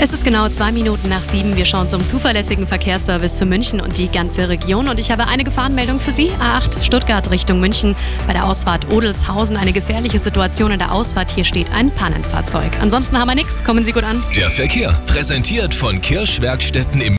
Es ist genau zwei Minuten nach sieben. Wir schauen zum zuverlässigen Verkehrsservice für München und die ganze Region. Und ich habe eine Gefahrenmeldung für Sie. A8 Stuttgart Richtung München. Bei der Ausfahrt Odelshausen eine gefährliche Situation in der Ausfahrt. Hier steht ein Pannenfahrzeug. Ansonsten haben wir nichts. Kommen Sie gut an. Der Verkehr präsentiert von Kirschwerkstätten im